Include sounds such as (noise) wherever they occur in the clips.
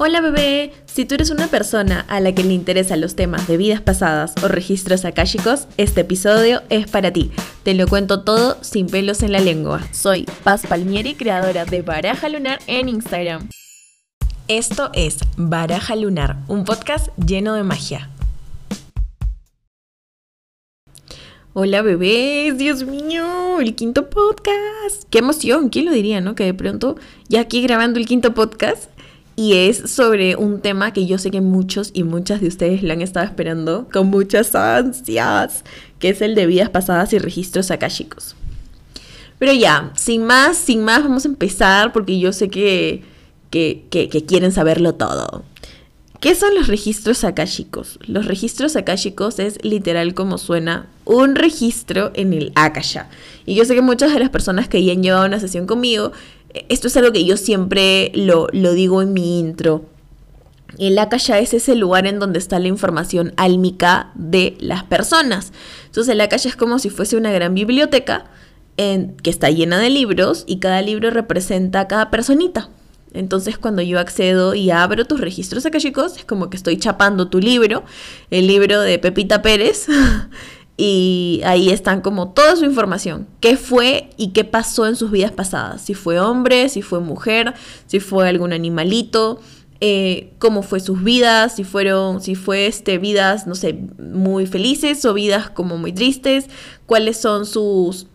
Hola bebé, si tú eres una persona a la que le interesan los temas de vidas pasadas o registros akáshicos, este episodio es para ti. Te lo cuento todo sin pelos en la lengua. Soy Paz Palmieri, creadora de Baraja Lunar en Instagram. Esto es Baraja Lunar, un podcast lleno de magia. Hola bebés, Dios mío, el quinto podcast. Qué emoción, ¿quién lo diría, no? Que de pronto ya aquí grabando el quinto podcast y es sobre un tema que yo sé que muchos y muchas de ustedes lo han estado esperando con muchas ansias, que es el de vidas pasadas y registros akáshicos. Pero ya, sin más, sin más, vamos a empezar porque yo sé que, que, que, que quieren saberlo todo. ¿Qué son los registros akáshicos? Los registros akáshicos es literal como suena un registro en el akasha. Y yo sé que muchas de las personas que ya han llevado una sesión conmigo esto es algo que yo siempre lo, digo en mi intro. El Akasha es ese lugar en donde está la información álmica de las personas. Entonces el Akasha es como si fuese una gran biblioteca en, que está llena de libros y cada libro representa a cada personita. Entonces cuando yo accedo y abro tus registros akashicos, es como que estoy chapando tu libro, el libro de Pepita Pérez, (laughs) y ahí están como toda su información, qué fue y qué pasó en sus vidas pasadas, si fue hombre, si fue mujer, si fue algún animalito, eh, cómo fue sus vidas, si fueron, si fue este, vidas, no sé, muy felices o vidas como muy tristes, cuáles son sus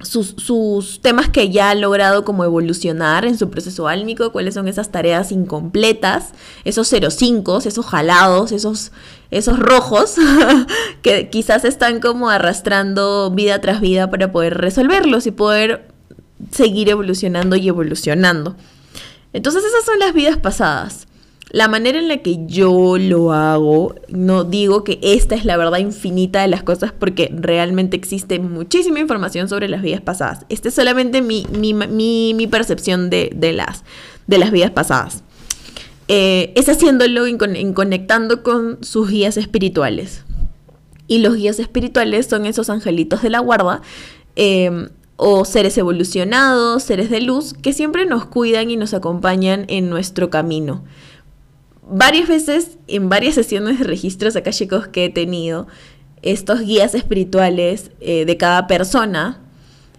sus, temas que ya ha logrado como evolucionar en su proceso álmico, cuáles son esas tareas incompletas, esos 05, esos jalados, esos, esos rojos (laughs) que quizás están como arrastrando vida tras vida para poder resolverlos y poder seguir evolucionando y evolucionando. Entonces esas son las vidas pasadas la manera en la que yo lo hago, no digo que esta es la verdad infinita de las cosas porque realmente existe muchísima información sobre las vidas pasadas. Esta es solamente mi, mi, percepción de, las, de las vidas pasadas. Eh, es haciéndolo en, conectando con sus guías espirituales. Y los guías espirituales son esos angelitos de la guarda. Em, o seres evolucionados, seres de luz, que siempre nos cuidan y nos acompañan en nuestro camino varias veces en varias sesiones de registros chicos que he tenido, estos guías espirituales eh, de cada persona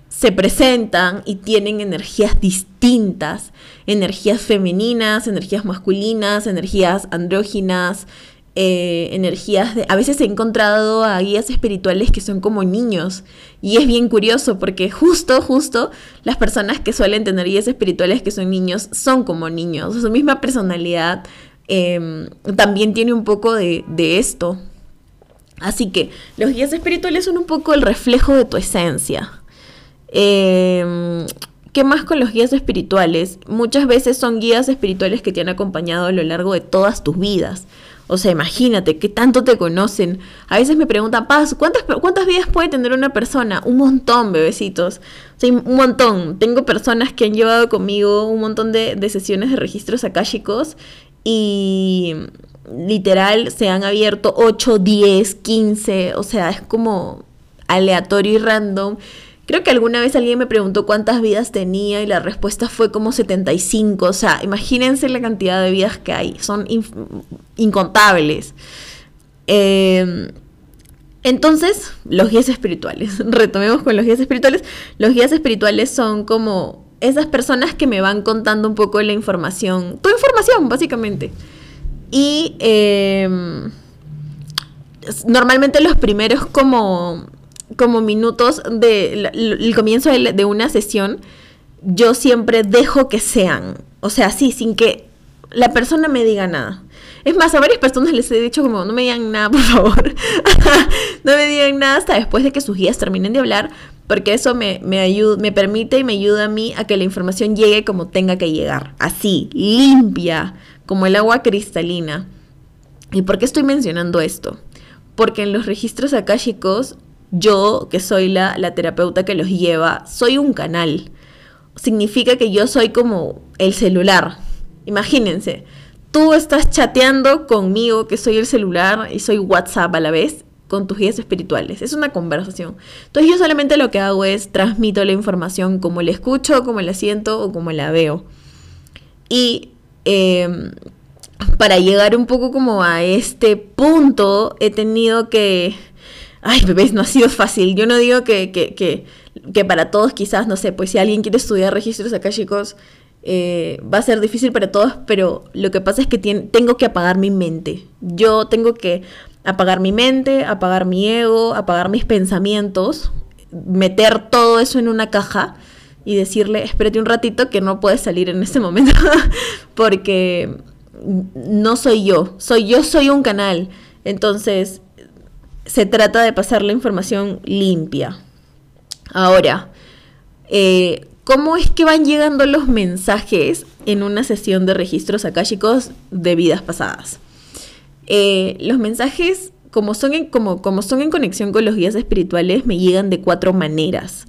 se presentan y tienen energías distintas, energías femeninas, energías masculinas, energías andróginas, eh, energías de... A veces he encontrado a guías espirituales que son como niños. Y es bien curioso porque justo, justo las personas que suelen tener guías espirituales que son niños son como niños, su misma personalidad, Em, también tiene un poco de, esto. Así que los guías espirituales son un poco el reflejo de tu esencia. Em, ¿Qué más con los guías espirituales? Muchas veces son guías espirituales que te han acompañado a lo largo de todas tus vidas. O sea, imagínate, ¿qué tanto te conocen? A veces me preguntan, Paz, ¿cuántas, ¿cuántas vidas puede tener una persona? Un montón, bebecitos. O sea, un montón. Tengo personas que han llevado conmigo un montón de, de sesiones de registros akáshicos y literal se han abierto 8, 10, 15, o sea, es como aleatorio y random. Creo que alguna vez alguien me preguntó cuántas vidas tenía y la respuesta fue como 75, o sea, imagínense la cantidad de vidas que hay, son incontables. Em, entonces, los guías espirituales, (laughs) retomemos con los guías espirituales, los guías espirituales son como esas personas que me van contando un poco la información, tu información básicamente. Y em, normalmente los primeros como, como minutos del comienzo de, de, una sesión, yo siempre dejo que sean, o sea, sí, sin que la persona me diga nada. Es más, a varias personas les he dicho como, no me digan nada, por favor. (laughs) no me digan nada hasta después de que sus guías terminen de hablar, porque eso me, me, me permite y me ayuda a mí a que la información llegue como tenga que llegar, así, limpia, como el agua cristalina. ¿Y por qué estoy mencionando esto? Porque en los registros akáshicos, yo, que soy la, la terapeuta que los lleva, soy un canal. Significa que yo soy como el celular. Imagínense, tú estás chateando conmigo, que soy el celular y soy WhatsApp a la vez, con tus guías espirituales. Es una conversación. Entonces yo solamente lo que hago es transmito la información como la escucho, como la siento o como la veo. Y em, para llegar un poco como a este punto, he tenido que... Ay, bebés, no ha sido fácil. Yo no digo que, que, que, que para todos quizás, no sé, pues si alguien quiere estudiar registros acá, chicos, eh, va a ser difícil para todos, pero lo que pasa es que tengo que apagar mi mente. Yo tengo que apagar mi mente, apagar mi ego, apagar mis pensamientos, meter todo eso en una caja y decirle, espérate un ratito que no puedes salir en este momento, (laughs) porque no soy yo, soy yo, soy un canal. Entonces, se trata de pasar la información limpia. Ahora, eh, ¿cómo es que van llegando los mensajes en una sesión de registros akáshicos de vidas pasadas? Eh, los mensajes, como son, en, como, como son en conexión con los guías espirituales, me llegan de cuatro maneras.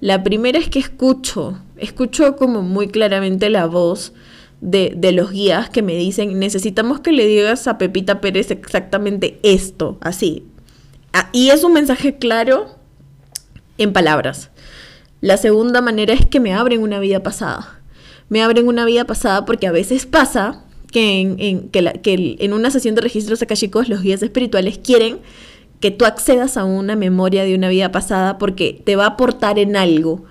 La primera es que escucho, escucho como muy claramente la voz de, de, los guías que me dicen, necesitamos que le digas a Pepita Pérez exactamente esto, así. Ah, y es un mensaje claro en palabras. La segunda manera es que me abren una vida pasada. Me abren una vida pasada porque a veces pasa que en, que, en una sesión de registros akashicos los guías espirituales quieren que tú accedas a una memoria de una vida pasada porque te va a aportar en algo.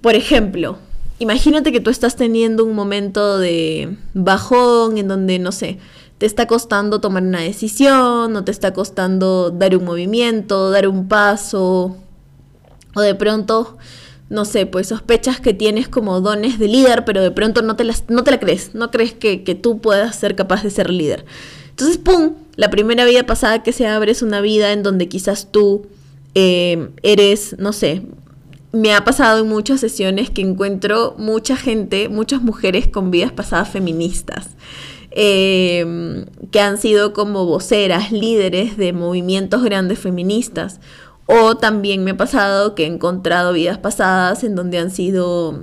Por ejemplo, imagínate que tú estás teniendo un momento de bajón en donde, no sé, te está costando tomar una decisión, no te está costando dar un movimiento, dar un paso, o de pronto no sé, pues sospechas que tienes como dones de líder, pero de pronto no te, las, no te la crees, no crees que, tú puedas ser capaz de ser líder. Entonces, ¡pum! La primera vida pasada que se abre es una vida en donde quizás tú eh, eres, no sé, me ha pasado en muchas sesiones que encuentro mucha gente, muchas mujeres con vidas pasadas feministas. Eh, que han sido como voceras, líderes de movimientos grandes feministas o también me ha pasado que he encontrado vidas pasadas en donde han sido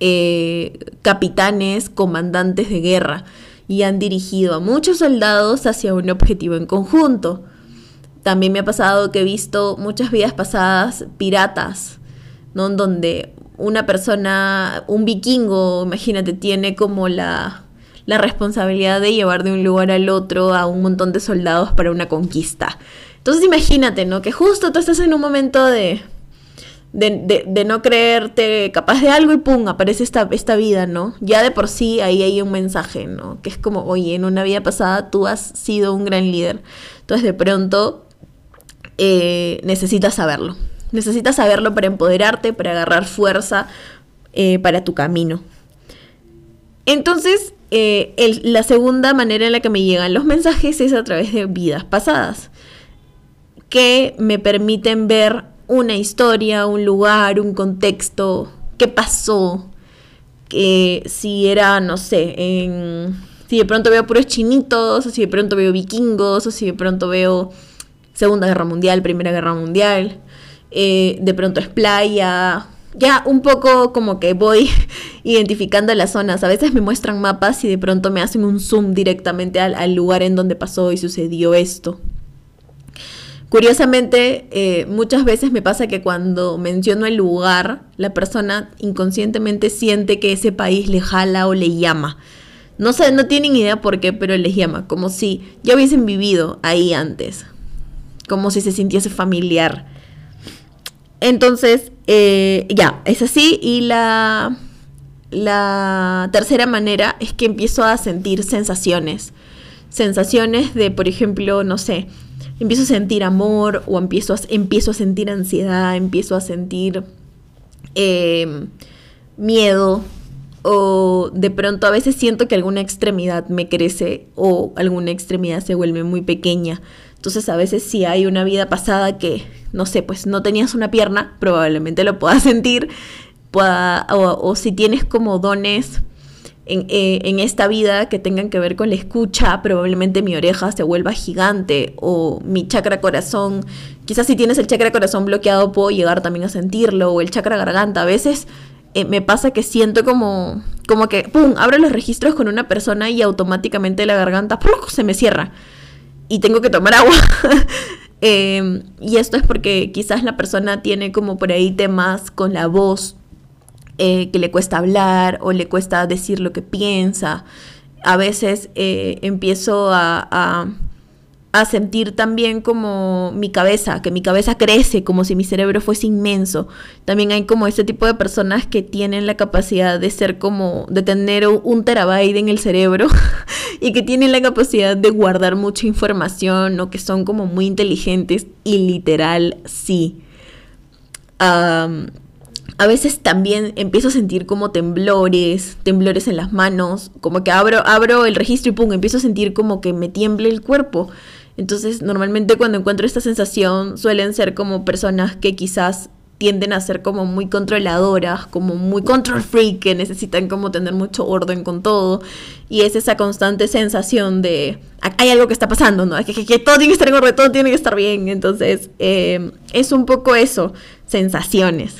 eh, capitanes, comandantes de guerra y han dirigido a muchos soldados hacia un objetivo en conjunto. También me ha pasado que he visto muchas vidas pasadas piratas, ¿no? Donde una persona, un vikingo, imagínate, tiene como la, la responsabilidad de llevar de un lugar al otro a un montón de soldados para una conquista. Entonces imagínate, ¿no? Que justo tú estás en un momento de, de, no creerte capaz de algo y pum, aparece esta, esta vida, ¿no? Ya de por sí ahí hay un mensaje, ¿no? Que es como, oye, en una vida pasada tú has sido un gran líder. Entonces de pronto eh, necesitas saberlo. Necesitas saberlo para empoderarte, para agarrar fuerza eh, para tu camino. Entonces, eh, la segunda manera en la que me llegan los mensajes es a través de vidas pasadas que me permiten ver una historia, un lugar, un contexto, qué pasó, que si era, no sé, en, si de pronto veo puros chinitos, o si de pronto veo vikingos, o si de pronto veo Segunda Guerra Mundial, Primera Guerra Mundial, eh, de pronto es playa, ya un poco como que voy (laughs) identificando las zonas. A veces me muestran mapas y de pronto me hacen un zoom directamente al lugar en donde pasó y sucedió esto. Curiosamente, eh, muchas veces me pasa que cuando menciono el lugar, la persona inconscientemente siente que ese país le jala o le llama. No sé, no tienen idea por qué, pero les llama, como si ya hubiesen vivido ahí antes, como si se sintiese familiar. Entonces, eh, ya, es así. Y la, la tercera manera es que empiezo a sentir sensaciones. Sensaciones de, por ejemplo, no sé, empiezo a sentir amor o empiezo a, empiezo a sentir ansiedad, empiezo a sentir em, miedo o de pronto a veces siento que alguna extremidad me crece o alguna extremidad se vuelve muy pequeña. Entonces a veces si hay una vida pasada que, no sé, pues no tenías una pierna, probablemente lo puedas (laughs) sentir, o, o si tienes como dones eh, en, esta vida que tengan que ver con la escucha, probablemente mi oreja se vuelva gigante o mi chakra corazón, quizás si tienes el chakra corazón bloqueado puedo llegar también a sentirlo o el chakra garganta. A veces eh, me pasa que siento como, como que, ¡pum!, abro los registros con una persona y automáticamente la garganta se me cierra y tengo que tomar agua. (laughs) Em, y esto es porque quizás la persona tiene como por ahí temas con la voz eh, que le cuesta hablar o le cuesta decir lo que piensa. a veces eh, empiezo a a sentir también como mi cabeza, que mi cabeza crece, como si mi cerebro fuese inmenso. También hay como este tipo de personas que tienen la capacidad de ser como, de tener un terabyte en el cerebro (laughs) y que tienen la capacidad de guardar mucha información o que son como muy inteligentes y literal sí. A veces también empiezo a sentir como temblores, temblores en las manos, como que abro, abro el registro y pum, empiezo a sentir como que me tiemble el cuerpo. Entonces, normalmente cuando encuentro esta sensación suelen ser como personas que quizás tienden a ser como muy controladoras, como muy control freak, que necesitan como tener mucho orden con todo. Y es esa constante sensación de hay algo que está pasando, ¿no? Que, que, todo tiene que estar en orden, todo tiene que estar bien. Entonces, eh, es un poco eso, sensaciones.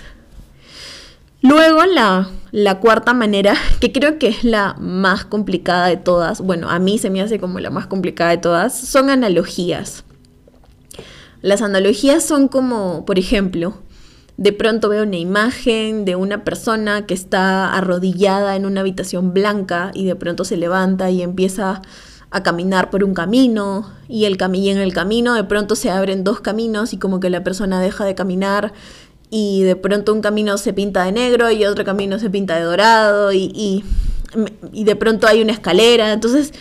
Luego la, cuarta manera, (laughs) que creo que es la más complicada de todas, bueno, a mí se me hace como la más complicada de todas, son analogías. Las analogías son como, por ejemplo, de pronto veo una imagen de una persona que está arrodillada en una habitación blanca y de pronto se levanta y empieza a caminar por un camino y, el y en el camino de pronto se abren dos caminos y como que la persona deja de caminar y de pronto un camino se pinta de negro y otro camino se pinta de dorado y, y, de pronto hay una escalera. Entonces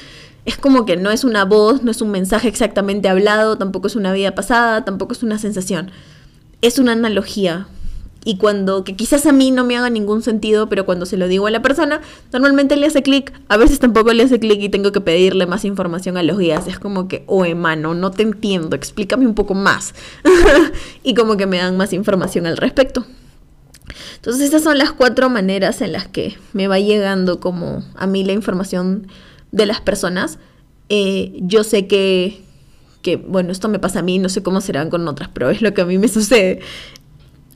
es como que no es una voz, no es un mensaje exactamente hablado, tampoco es una vida pasada, tampoco es una sensación. Es una analogía, y cuando, que quizás a mí no me haga ningún sentido, pero cuando se lo digo a la persona, normalmente le hace clic, a veces tampoco le hace clic y tengo que pedirle más información a los guías. Es como que, oh, mano, no te entiendo, explícame un poco más. (laughs) y como que me dan más información al respecto. Entonces estas son las cuatro maneras en las que me va llegando como a mí la información de las personas. Eh, yo sé que, que, bueno, esto me pasa a mí, no sé cómo serán con otras, pero es lo que a mí me sucede.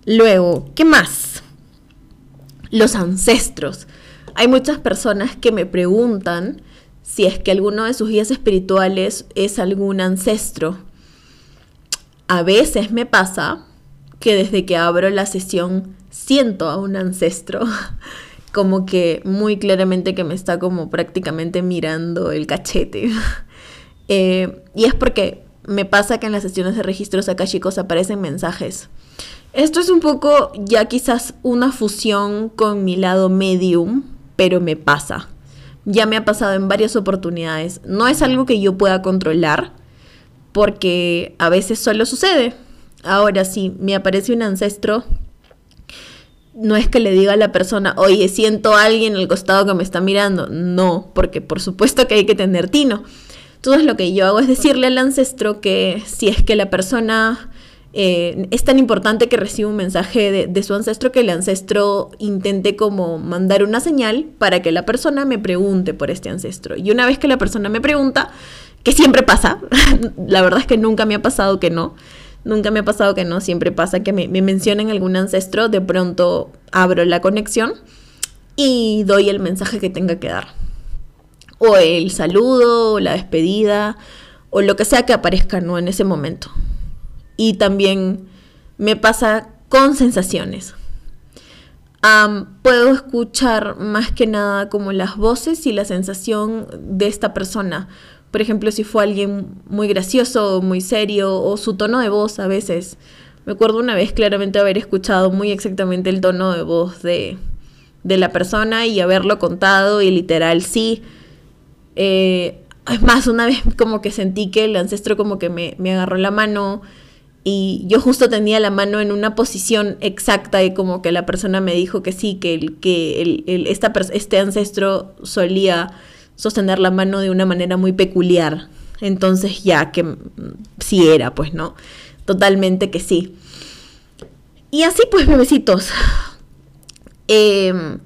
Luego, ¿qué más? Los ancestros. Hay muchas personas que me preguntan si es que alguno de sus guías espirituales es algún ancestro. A veces me pasa que desde que abro la sesión siento a un ancestro, (laughs) como que muy claramente que me está como prácticamente mirando el cachete. (laughs) Eh, y es porque me pasa que en las sesiones de registros akashicos aparecen mensajes esto es un poco ya quizás una fusión con mi lado medium, pero me pasa. Ya me ha pasado en varias oportunidades. No es algo que yo pueda controlar, porque a veces solo sucede. Ahora, si me aparece un ancestro, no es que le diga a la persona, oye, siento a alguien al costado que me está mirando. No, porque por supuesto que hay que tener tino. Entonces lo que yo hago es decirle al ancestro que si es que la persona eh, es tan importante que reciba un mensaje de, su ancestro que el ancestro intente como mandar una señal para que la persona me pregunte por este ancestro. Y una vez que la persona me pregunta, que siempre pasa, (laughs) la verdad es que nunca me ha pasado que no, nunca me ha pasado que no, siempre pasa que me, me mencionen algún ancestro, de pronto abro la conexión y doy el mensaje que tenga que dar. O el saludo, o la despedida, o lo que sea que aparezca ¿no? en ese momento y también me pasa con sensaciones. puedo escuchar más que nada como las voces y la sensación de esta persona. Por ejemplo, si fue alguien muy gracioso, muy serio, o su tono de voz a veces. Me acuerdo una vez claramente haber escuchado muy exactamente el tono de voz de, de la persona y haberlo contado y literal sí. Eh, es más, una vez como que sentí que el ancestro como que me, me agarró la mano y yo justo tenía la mano en una posición exacta y como que la persona me dijo que sí, que, el, que el, esta, este ancestro solía sostener la mano de una manera muy peculiar. Entonces ya que sí era, pues, ¿no? Totalmente que sí. Y así pues, bebecitos. Em,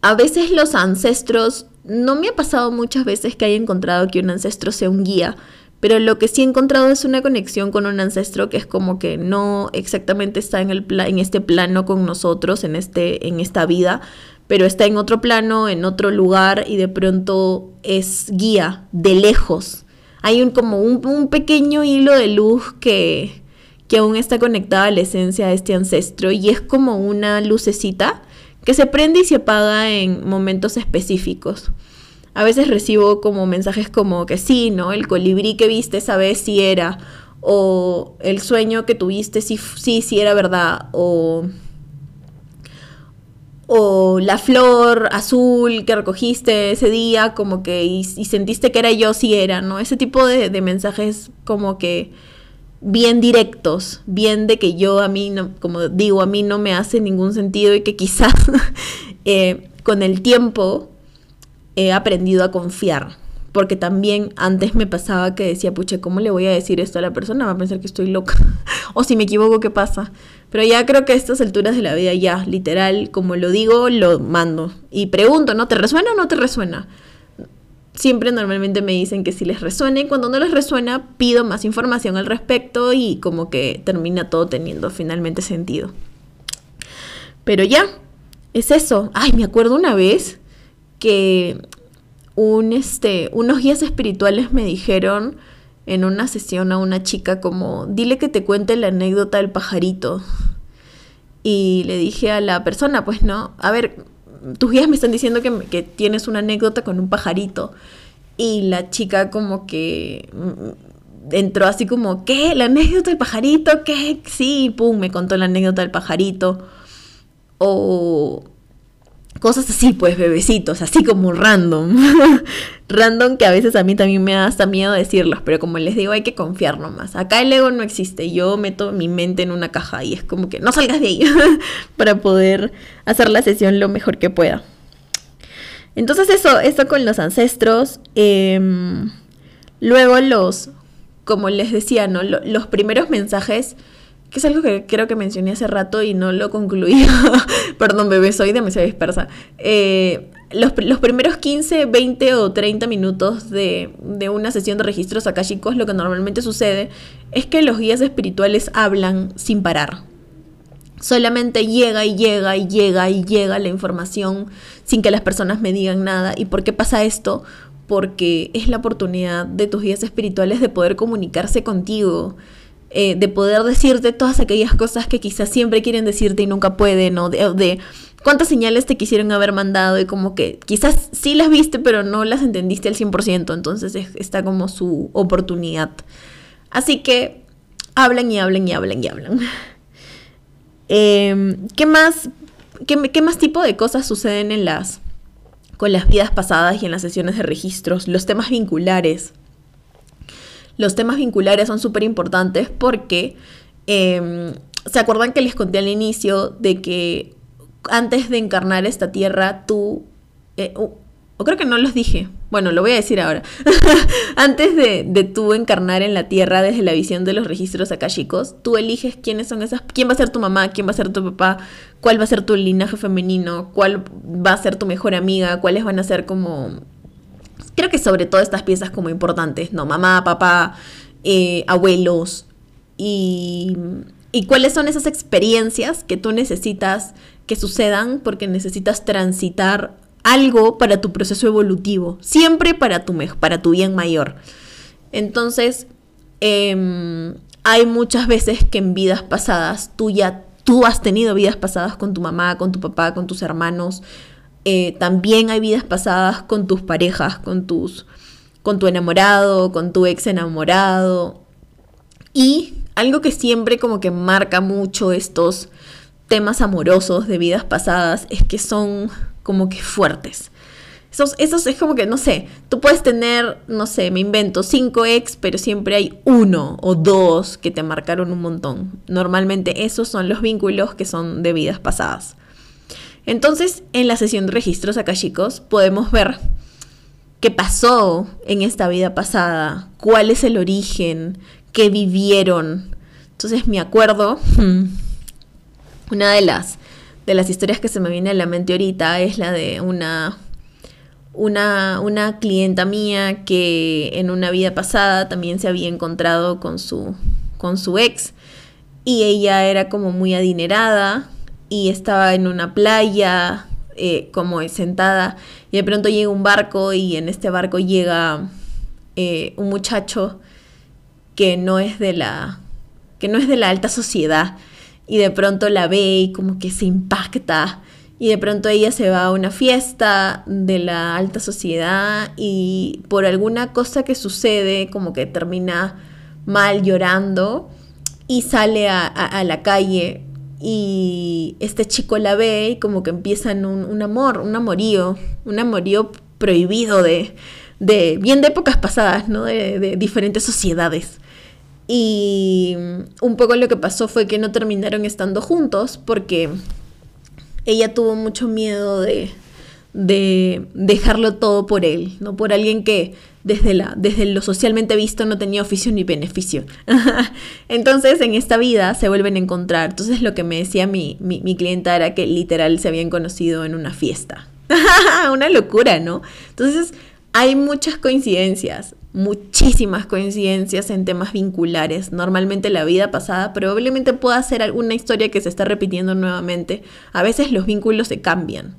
a veces los ancestros, no me ha pasado muchas veces que haya encontrado que un ancestro sea un guía, pero lo que sí he encontrado es una conexión con un ancestro que es como que no exactamente está en, el en este plano con nosotros, en, este, en esta vida, pero está en otro plano, en otro lugar y de pronto es guía de lejos. Hay un, como un, pequeño hilo de luz que, que aún está conectada a la esencia de este ancestro y es como una lucecita que se prende y se apaga en momentos específicos. a veces recibo como mensajes como que sí, ¿no? El colibrí que viste esa vez sí era, o el sueño que tuviste sí, sí, era verdad, o o la flor azul que recogiste ese día, como que y, sentiste que era yo, sí era, ¿no? Ese tipo de, mensajes como que bien directos, bien de que yo a mí, no, como digo, a mí no me hace ningún sentido y que quizás (laughs) eh, con el tiempo he aprendido a confiar. Porque también antes me pasaba que decía, pucha, ¿cómo le voy a decir esto a la persona? Va a pensar que estoy loca. (laughs) o si me equivoco, ¿qué pasa? Pero ya creo que a estas alturas de la vida ya, literal, como lo digo, lo mando. Y pregunto, ¿no? ¿Te resuena o no te resuena? Siempre normalmente me dicen que si les resuena y cuando no les resuena pido más información al respecto y como que termina todo teniendo finalmente sentido. Pero ya, es eso. Ay, me acuerdo una vez que un, este, unos guías espirituales me dijeron en una sesión a una chica como, dile que te cuente la anécdota del pajarito. Y le dije a la persona, pues no, a ver, tus guías me están diciendo que, tienes una anécdota con un pajarito. Y la chica como que mm, entró así como, ¿qué? ¿La anécdota del pajarito? ¿Qué? Sí, pum, me contó la anécdota del pajarito. O cosas así, pues bebecitos, así como random. (laughs) random que a veces a mí también me da hasta miedo decirlos, pero como les digo, hay que confiar nomás. Acá el ego no existe, yo meto mi mente en una caja y es como que no salgas de ahí (laughs) para poder hacer la sesión lo mejor que pueda. Entonces eso, eso con los ancestros. Em, luego los, como les decía, ¿no? los primeros mensajes que es algo que creo que mencioné hace rato y no lo concluí. (laughs) Perdón, bebé, soy demasiado dispersa. Eh, los, primeros 15, 20 o 30 minutos de, de una sesión de registros chicos lo que normalmente sucede es que los guías espirituales hablan sin parar. Solamente llega y llega y llega y llega la información sin que las personas me digan nada. ¿Y por qué pasa esto? Porque es la oportunidad de tus guías espirituales de poder comunicarse contigo eh, de poder decirte todas aquellas cosas que quizás siempre quieren decirte y nunca pueden, o de, cuántas señales te quisieron haber mandado y como que quizás sí las viste, pero no las entendiste al 100%, entonces está como su oportunidad. Así que hablan y hablan y hablan y hablan. (laughs) Em, ¿Qué más? Qué, ¿Qué más tipo de cosas suceden en las con las vidas pasadas y en las sesiones de registros? Los temas vinculares los temas vinculares son súper importantes porque em, se acuerdan que les conté al inicio de que antes de encarnar esta tierra tú... Eh, o creo que no los dije. Bueno, lo voy a decir ahora. (laughs) Antes de, de, tú encarnar en la tierra desde la visión de los registros akashicos, tú eliges quiénes son esas, quién va a ser tu mamá, quién va a ser tu papá, cuál va a ser tu linaje femenino, cuál va a ser tu mejor amiga, cuáles van a ser como creo que sobre todo estas piezas como importantes, ¿no? Mamá, papá, eh, abuelos y, y cuáles son esas experiencias que tú necesitas que sucedan porque necesitas transitar algo para tu proceso evolutivo, siempre para tu, para tu bien mayor. Entonces, em, hay muchas veces que en vidas pasadas tú ya tú has tenido vidas pasadas con tu mamá, con tu papá, con tus hermanos, eh, también hay vidas pasadas con tus parejas, con tus con tu enamorado, con tu ex enamorado. Y algo que siempre como que marca mucho estos temas amorosos de vidas pasadas es que son como que fuertes. Esos, esos es como que, no sé, tú puedes tener, no sé, me invento, cinco ex, pero siempre hay uno o dos que te marcaron un montón. Normalmente esos son los vínculos que son de vidas pasadas. Entonces, en la sesión de registros chicos, podemos ver qué pasó en esta vida pasada, cuál es el origen, qué vivieron. Entonces, me acuerdo, (laughs) una de las, de las historias que se me viene a la mente ahorita es la de una, una, una clienta mía que en una vida pasada también se había encontrado con su, con su ex y ella era como muy adinerada y estaba en una playa eh, como sentada y de pronto llega un barco y en este barco llega eh, un muchacho que no es de la que no es de la alta sociedad y de pronto la ve y como que se impacta y de pronto ella se va a una fiesta de la alta sociedad y por alguna cosa que sucede como que termina mal llorando y sale a, la calle y este chico la ve y como que empiezan un, amor, un amorío, un amorío prohibido de, de bien de épocas pasadas, ¿no? De, de, diferentes sociedades. Y un poco lo que pasó fue que no terminaron estando juntos porque ella tuvo mucho miedo de, de dejarlo todo por él, ¿no? Por alguien que desde, la, desde lo socialmente visto no tenía oficio ni beneficio. (laughs) Entonces en esta vida se vuelven a encontrar. Entonces lo que me decía mi, mi, mi clienta era que literal se habían conocido en una fiesta. (laughs) una locura, ¿no? Entonces hay muchas coincidencias, muchísimas coincidencias en temas vinculares. Normalmente la vida pasada probablemente pueda ser alguna historia que se está repitiendo nuevamente. A veces los vínculos se cambian.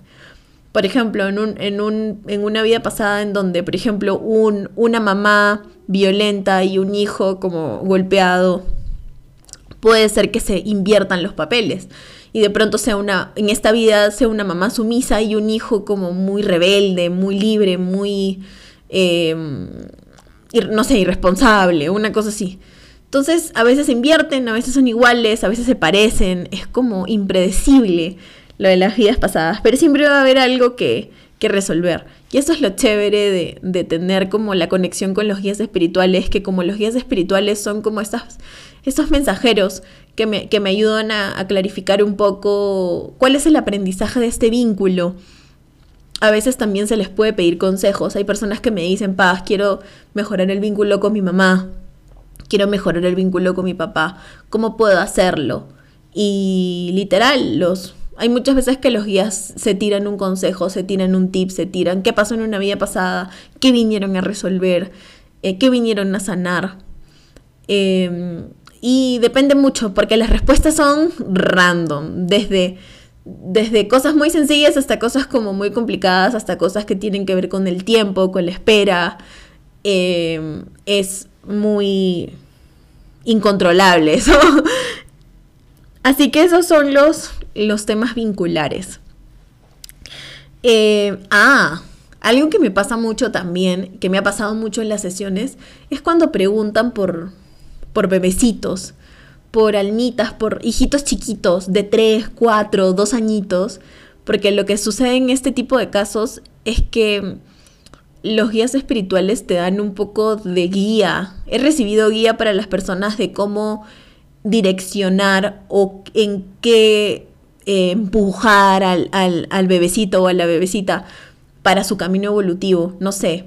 Por ejemplo, en, un, en, un, en una vida pasada en donde, por ejemplo, un, una mamá violenta y un hijo como golpeado, puede ser que se inviertan los papeles y de pronto sea una, en esta vida sea una mamá sumisa y un hijo como muy rebelde, muy libre, muy, em, no sé, irresponsable, una cosa así. Entonces, a veces se invierten, a veces son iguales, a veces se parecen, es como impredecible lo de las vidas pasadas, pero siempre va a haber algo que, que resolver. Y eso es lo chévere de, de, tener como la conexión con los guías espirituales, que como los guías espirituales son como estas, estos mensajeros que me, que me ayudan a, clarificar un poco cuál es el aprendizaje de este vínculo. A veces también se les puede pedir consejos. Hay personas que me dicen, paz, quiero mejorar el vínculo con mi mamá, quiero mejorar el vínculo con mi papá, ¿cómo puedo hacerlo? Y literal, los hay muchas veces que los guías se tiran un consejo, se tiran un tip, se tiran qué pasó en una vida pasada, qué vinieron a resolver, eh, qué vinieron a sanar. Em, y depende mucho, porque las respuestas son random, desde, desde cosas muy sencillas hasta cosas como muy complicadas, hasta cosas que tienen que ver con el tiempo, con la espera. Em, es muy incontrolable eso. (laughs) Así que esos son los, los temas vinculares. Eh, ah, algo que me pasa mucho también, que me ha pasado mucho en las sesiones, es cuando preguntan por, por bebecitos, por almitas, por hijitos chiquitos de 3, 4, 2 añitos, porque lo que sucede en este tipo de casos es que los guías espirituales te dan un poco de guía. He recibido guía para las personas de cómo direccionar o en qué eh, empujar al, al, al bebecito o a la bebecita para su camino evolutivo. No sé,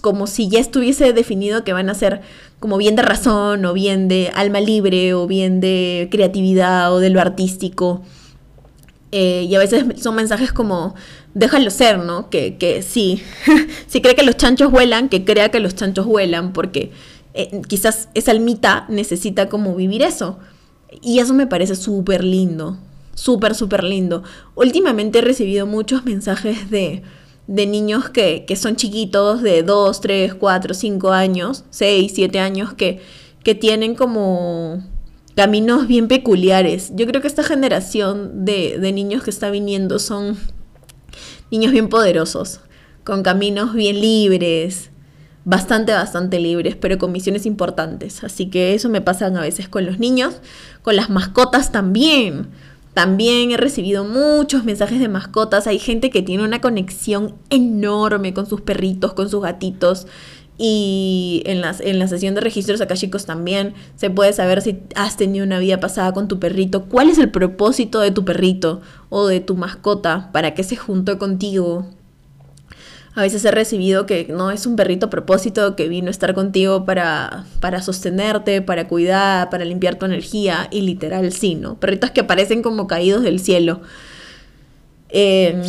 como si ya estuviese definido que van a ser como bien de razón o bien de alma libre o bien de creatividad o de lo artístico. Eh, y a veces son mensajes como, déjalo ser, ¿no? Que, que sí, (laughs) si cree que los chanchos vuelan, que crea que los chanchos vuelan, porque eh, quizás esa almita necesita como vivir eso. Y eso me parece súper lindo, súper, súper lindo. Últimamente he recibido muchos mensajes de, de niños que, son chiquitos, de 2, 3, 4, 5 años, 6, 7 años, que, que tienen como caminos bien peculiares. Yo creo que esta generación de, de niños que está viniendo son niños bien poderosos, con caminos bien libres, bastante, bastante libres, pero con misiones importantes. Así que eso me pasa a veces con los niños, con las mascotas también. También he recibido muchos mensajes de mascotas. Hay gente que tiene una conexión enorme con sus perritos, con sus gatitos. Y en, las, en la sesión de registros acá chicos también se puede saber si has tenido una vida pasada con tu perrito, cuál es el propósito de tu perrito o de tu mascota, para que se juntó contigo, a veces he recibido que no es un perrito a propósito que vino a estar contigo para, para sostenerte, para cuidar, para limpiar tu energía. Y literal sí, ¿no? Perritos que aparecen como caídos del cielo. Em,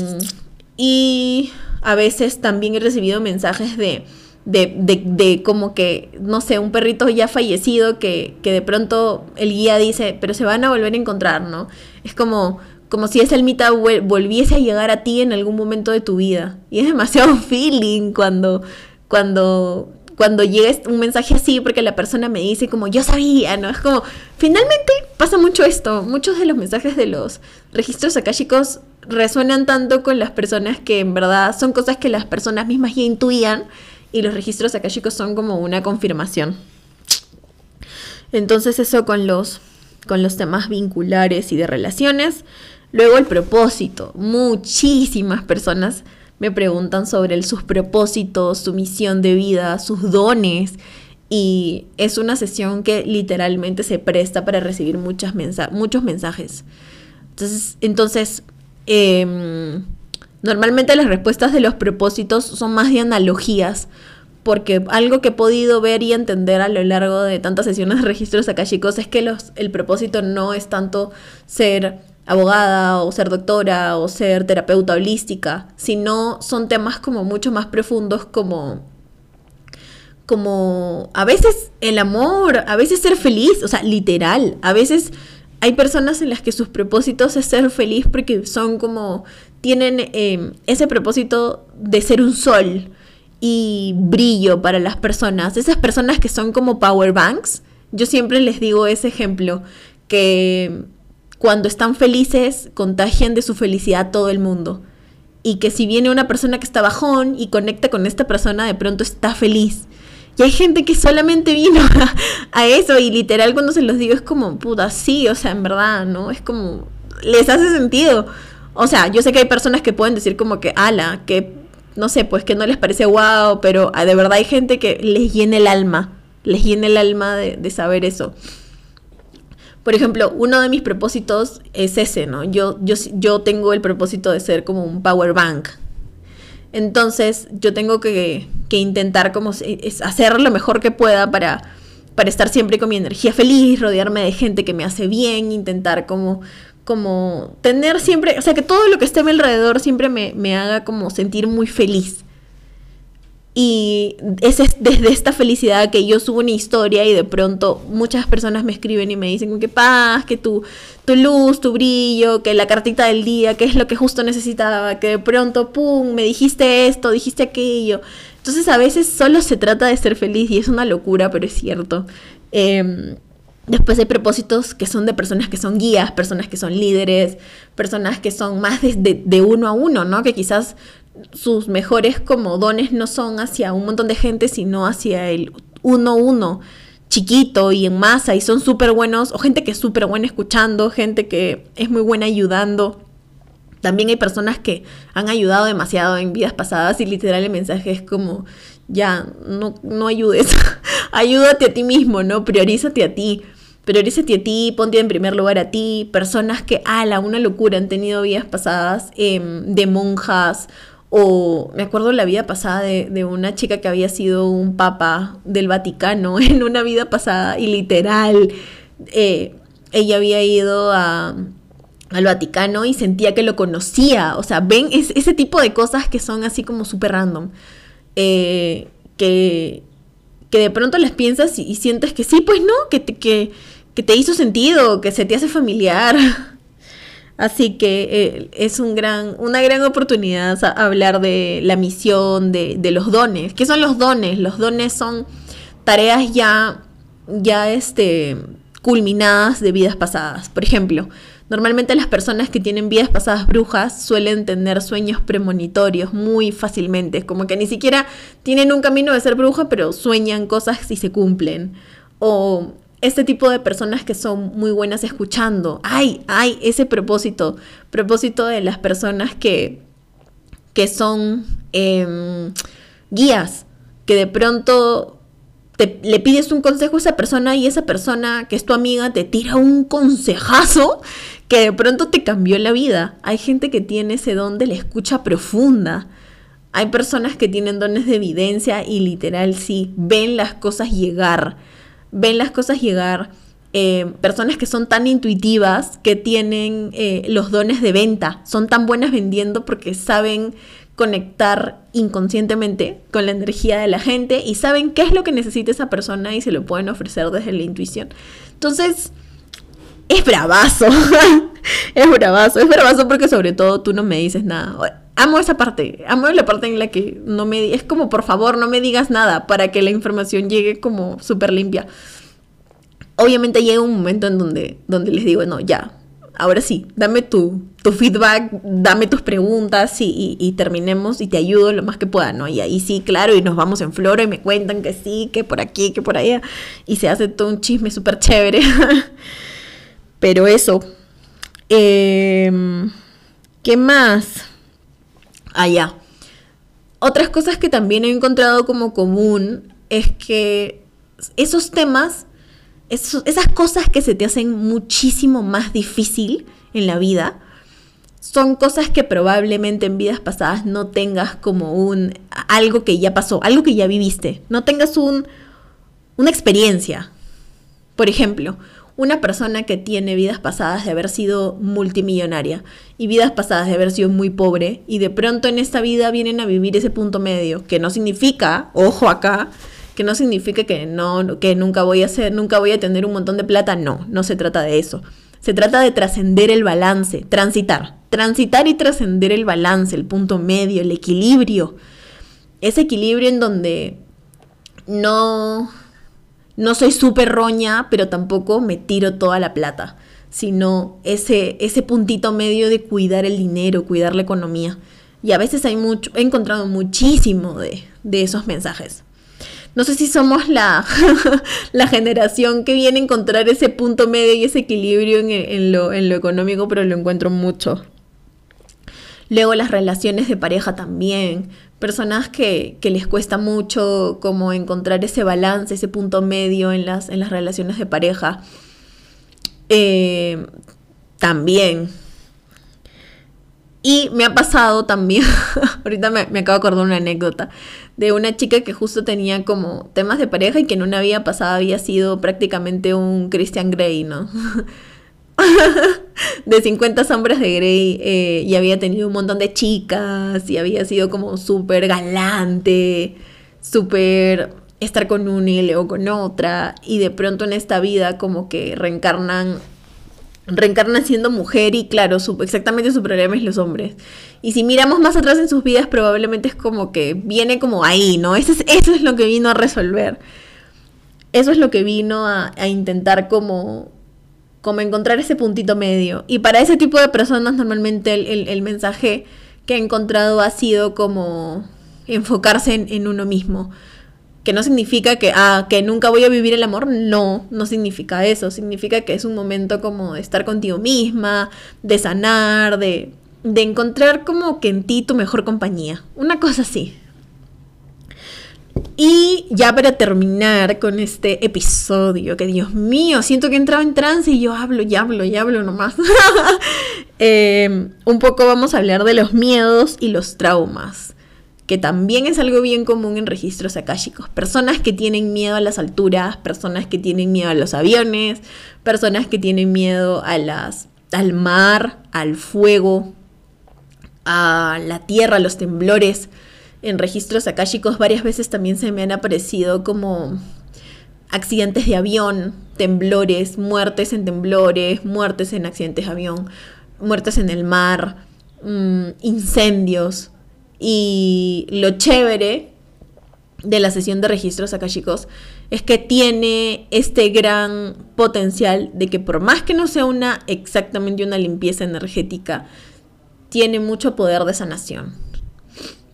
y a veces también he recibido mensajes de, de, de, de, como que, no sé, un perrito ya fallecido que, que de pronto el guía dice, pero se van a volver a encontrar, ¿no? Es como como si esa almita volviese a llegar a ti en algún momento de tu vida. Y es demasiado (laughs) feeling cuando, cuando, cuando llega un mensaje así, porque la persona me dice como yo sabía, ¿no? Es como, finalmente pasa mucho esto. Muchos de los mensajes de los registros akáshicos resuenan tanto con las personas que en verdad son cosas que las personas mismas ya intuían y los registros akashicos son como una confirmación. Entonces eso con los, con los temas vinculares y de relaciones. Luego el propósito. Muchísimas personas me preguntan sobre sus propósitos, su misión de vida, sus dones. Y es una sesión que literalmente se presta para recibir muchas muchos mensajes. Entonces, entonces em, normalmente las respuestas de los propósitos son más de analogías porque algo que he podido ver y entender a lo largo de tantas sesiones de registros akashicos es que los, el propósito no es tanto ser abogada o ser doctora o ser terapeuta holística, sino son temas como mucho más profundos como como a veces el amor, a veces ser feliz, o sea, literal, a veces hay personas en las que sus propósitos es ser feliz porque son como, tienen eh, ese propósito de ser un sol, y brillo para las personas. Esas personas que son como power banks, yo siempre les digo ese ejemplo, que cuando están felices contagian de su felicidad a todo el mundo. Y que si viene una persona que está bajón y conecta con esta persona, de pronto está feliz. Y hay gente que solamente vino (laughs) a, eso y literal cuando se los digo es como, puta, sí, o sea, en verdad, ¿no? Es como, les hace sentido. O sea, yo sé que hay personas que pueden decir como que, ala, que no sé, pues que no les parece wow, pero ah, de verdad hay gente que les llena el alma, les llena el alma de, saber eso. Por ejemplo, uno de mis propósitos es ese, ¿no? Yo, yo, yo tengo el propósito de ser como un power bank. Entonces, yo tengo que, que intentar como hacer lo mejor que pueda para, para estar siempre con mi energía feliz, rodearme de gente que me hace bien, intentar como como tener siempre, o sea, que todo lo que esté a mi alrededor siempre me, haga como sentir muy feliz. Y es desde esta felicidad que yo subo una historia y de pronto muchas personas me escriben y me dicen que paz, que tu, tu luz, tu brillo, que la cartita del día, que es lo que justo necesitaba, que de pronto, ¡pum!, me dijiste esto, dijiste aquello. Entonces a veces solo se trata de ser feliz y es una locura, pero es cierto. Eh, Después hay propósitos que son de personas que son guías, personas que son líderes, personas que son más de, uno a uno, ¿no? Que quizás sus mejores como dones no son hacia un montón de gente, sino hacia el uno uno, chiquito y en masa, y son súper buenos, o gente que es súper buena escuchando, gente que es muy buena ayudando. También hay personas que han ayudado demasiado en vidas pasadas y literal el mensaje es como, ya, no, no ayudes, (laughs) ayúdate a ti mismo, ¿no? Priorízate a ti. Priorízate a ti, ponte en primer lugar a ti. Personas que, ala, una locura, han tenido vidas pasadas em, de monjas. O me acuerdo la vida pasada de, una chica que había sido un papa del Vaticano (laughs) en una vida pasada y literal, eh, ella había ido a, al Vaticano y sentía que lo conocía. O sea, ven ese tipo de cosas que son así como súper random. Eh, que, que de pronto las piensas y, sientes que sí, pues no, que te, que, te hizo sentido, que se te hace familiar. (laughs) Así que eh, es un gran, una gran oportunidad hablar de la misión, de, de, los dones. ¿Qué son los dones? Los dones son tareas ya, ya este, culminadas de vidas pasadas. Por ejemplo, Normalmente las personas que tienen vidas pasadas brujas suelen tener sueños premonitorios muy fácilmente, como que ni siquiera tienen un camino de ser bruja, pero sueñan cosas y se cumplen. O este tipo de personas que son muy buenas escuchando. Ay, ay, ese propósito, propósito de las personas que, que son em, guías, que de pronto le pides un consejo a esa persona y esa persona que es tu amiga te tira un consejazo que de pronto te cambió la vida. Hay gente que tiene ese don de la escucha profunda. Hay personas que tienen dones de evidencia y literal sí, ven las cosas llegar. Ven las cosas llegar. Eh, personas que son tan intuitivas que tienen eh, los dones de venta. Son tan buenas vendiendo porque saben conectar inconscientemente con la energía de la gente y saben qué es lo que necesita esa persona y se lo pueden ofrecer desde la intuición. Entonces, es bravazo. (laughs) es bravazo. Es bravazo porque sobre todo tú no me dices nada. Amo esa parte. Amo la parte en la que no me... Es como, por favor, no me digas nada para que la información llegue como súper limpia. Obviamente llega un momento en donde, donde les digo, no, ya. ahora sí, dame tu, tu feedback, dame tus preguntas y, terminemos y te ayudo lo más que pueda, ¿no? Y ahí sí, claro, y nos vamos en floro y me cuentan que sí, que por aquí, que por allá, y se hace todo un chisme súper chévere. (laughs) Pero eso. Em, ¿Qué más? Allá. Ah, Otras cosas que también he encontrado como común es que esos temas esas cosas que se te hacen muchísimo más difícil en la vida, son cosas que probablemente en vidas pasadas no tengas como un algo que ya pasó, algo que ya viviste, no tengas un una experiencia. Por ejemplo, una persona que tiene vidas pasadas de haber sido multimillonaria y vidas pasadas de haber sido muy pobre y de pronto en esta vida vienen a vivir ese punto medio, que no significa, ojo acá, que no significa que no, que nunca voy a hacer, nunca voy a tener un montón de plata, no, no se trata de eso. Se trata de trascender el balance, transitar, transitar y trascender el balance, el punto medio, el equilibrio. Ese equilibrio en donde no, no soy súper roña, pero tampoco me tiro toda la plata, sino ese, ese puntito medio de cuidar el dinero, cuidar la economía. Y a veces hay mucho, he encontrado muchísimo de, de esos mensajes. No sé si somos la, (laughs) la generación que viene a encontrar ese punto medio y ese equilibrio en, lo, económico, pero lo encuentro mucho. Luego las relaciones de pareja también. Personas que, les cuesta mucho como encontrar ese balance, ese punto medio en las, en las relaciones de pareja. Eh, también. Y me ha pasado también, (laughs) ahorita me, me, acabo de acordar una anécdota, de una chica que justo tenía como temas de pareja y que en una vida pasada había sido prácticamente un Christian Grey, ¿no? (laughs) (laughs) de 50 sombras de Grey eh, y había tenido un montón de chicas y había sido como súper galante, súper estar con una y luego con otra y de pronto en esta vida como que reencarnan reencarna siendo mujer y claro, exactamente su problema es los hombres. Y si miramos más atrás en sus vidas, probablemente es como que viene como ahí, ¿no? Eso es, eso es lo que vino a resolver. Eso es lo que vino a, intentar como, como encontrar ese puntito medio. Y para ese tipo de personas normalmente el, mensaje que he encontrado ha sido como enfocarse en uno mismo que no significa que, ah, que nunca voy a vivir el amor, no, no significa eso, significa que es un momento como de estar contigo misma, de sanar, de, de encontrar como que en ti tu mejor compañía, una cosa así. Y ya para terminar con este episodio, que Dios mío, siento que he entrado en trance y yo hablo y hablo y hablo nomás. (laughs) eh, un poco vamos a hablar de los miedos y los traumas que también es algo bien común en registros akáshicos. Personas que tienen miedo a las alturas, personas que tienen miedo a los aviones, personas que tienen miedo a las, al mar, al fuego, a la tierra, a los temblores. En registros akáshicos varias veces también se me han aparecido como accidentes de avión, temblores, muertes en temblores, muertes en accidentes de avión, muertes en el mar, mm, incendios. Y lo chévere de la sesión de registros acá, chicos, es que tiene este gran potencial de que por más que no sea una exactamente una limpieza energética, tiene mucho poder de sanación.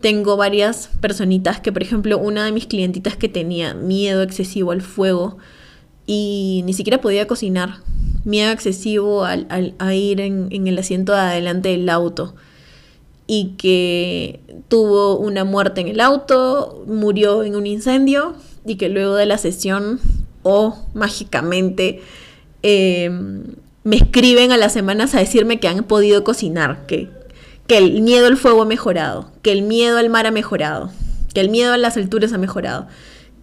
Tengo varias personitas que, por ejemplo, una de mis clientitas que tenía miedo excesivo al fuego y ni siquiera podía cocinar, miedo excesivo al, a ir en, en el asiento de adelante del auto. Y que tuvo una muerte en el auto, murió en un incendio y que luego de la sesión, o mágicamente, em, me escriben a las semanas a decirme que han podido cocinar, que, que el miedo al fuego ha mejorado, que el miedo al mar ha mejorado, que el miedo a las alturas ha mejorado,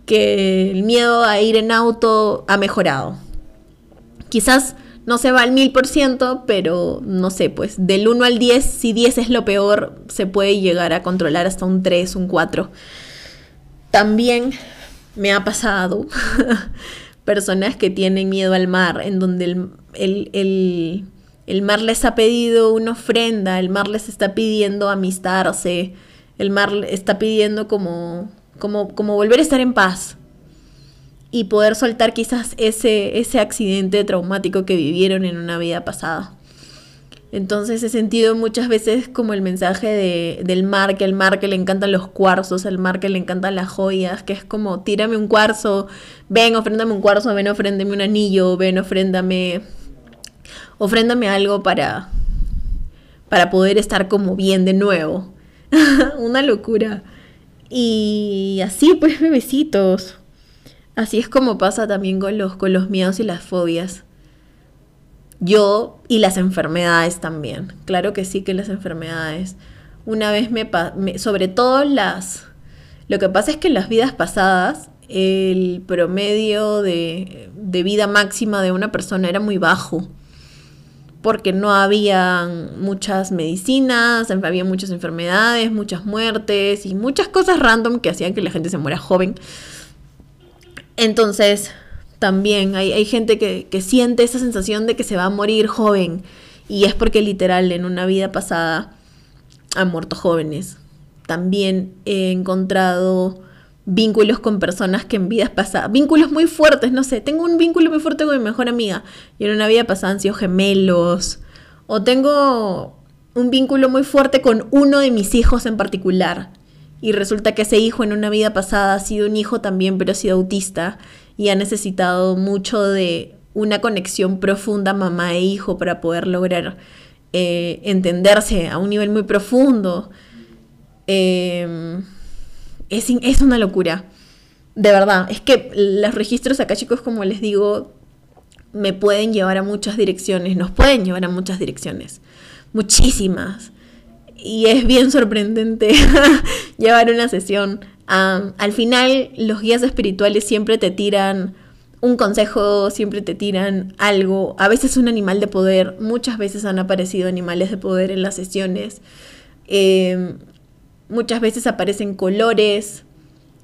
que el miedo a ir en auto ha mejorado. Quizás no se va al mil por ciento, pero no sé, pues del 1 al 10, si 10 es lo peor, se puede llegar a controlar hasta un 3, un 4. También me ha pasado (laughs) personas que tienen miedo al mar, en donde el, el, mar les ha pedido una ofrenda, el mar les está pidiendo amistarse, el mar está pidiendo como, como, como volver a estar en paz y poder soltar quizás ese, ese accidente traumático que vivieron en una vida pasada. Entonces he sentido muchas veces como el mensaje de, del mar, que al mar que le encantan los cuarzos, al mar que le encantan las joyas, que es como tírame un cuarzo, ven, ofréndame un cuarzo, ven, ofréndame un anillo, ven, ofréndame, ofréndame algo para, para poder estar como bien de nuevo. (laughs) Una locura. Y así pues, bebecitos. Así es como pasa también con los, con los miedos y las fobias. Yo y las enfermedades también. Claro que sí que las enfermedades. Una vez me, sobre todo las... Lo que pasa es que en las vidas pasadas el promedio de, de vida máxima de una persona era muy bajo porque no había muchas medicinas, había muchas enfermedades, muchas muertes y muchas cosas random que hacían que la gente se muera joven. Entonces, también hay, gente que, siente esa sensación de que se va a morir joven. Y es porque literal en una vida pasada han muerto jóvenes. También he encontrado vínculos con personas que en vidas pasadas, vínculos muy fuertes, no sé, tengo un vínculo muy fuerte con mi mejor amiga y en una vida pasada han sido gemelos. O tengo un vínculo muy fuerte con uno de mis hijos en particular. Y resulta que ese hijo en una vida pasada ha sido un hijo también, pero ha sido autista y ha necesitado mucho de una conexión profunda mamá e hijo para poder lograr eh, entenderse a un nivel muy profundo. Em, es, es, una locura. De verdad, es que los registros acá, chicos, como les digo, me pueden llevar a muchas direcciones, nos pueden llevar a muchas direcciones, muchísimas. Y es bien sorprendente (laughs) llevar una sesión al final, los guías espirituales siempre te tiran un consejo, siempre te tiran algo, a veces un animal de poder, muchas veces han aparecido animales de poder en las sesiones, em, muchas veces aparecen colores,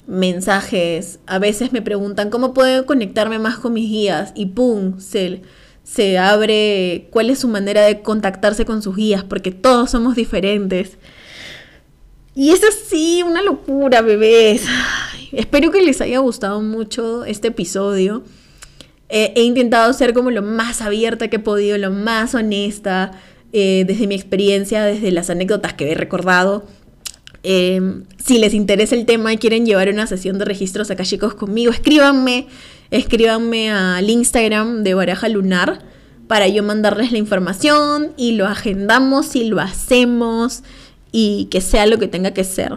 mensajes, a veces me preguntan cómo puedo conectarme más con mis guías y ¡pum! Se, se abre cuál es su manera de contactarse con sus guías, porque todos somos diferentes. Y es así, una locura, bebés. espero que les haya gustado mucho este episodio. he intentado ser como lo más abierta que he podido, lo más honesta, eh, desde mi experiencia, desde las anécdotas que he recordado. Em, si les interesa el tema y quieren llevar una sesión de registros acá, chicos, conmigo, escríbanme, escríbanme al Instagram de Baraja Lunar para yo mandarles la información y lo agendamos y lo hacemos y que sea lo que tenga que ser.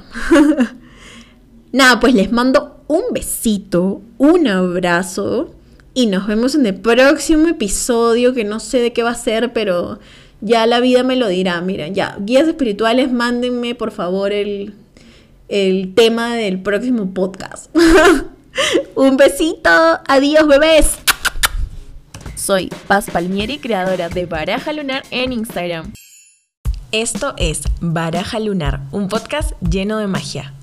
(laughs) Nada, pues les mando un besito, un abrazo y nos vemos en el próximo episodio que no sé de qué va a ser, pero ya la vida me lo dirá. Miren, ya, guías espirituales, mándenme por favor el, el tema del próximo podcast. (laughs) un besito, adiós bebés. Soy Paz Palmieri, creadora de Baraja Lunar en Instagram. Esto es Baraja Lunar, un podcast lleno de magia.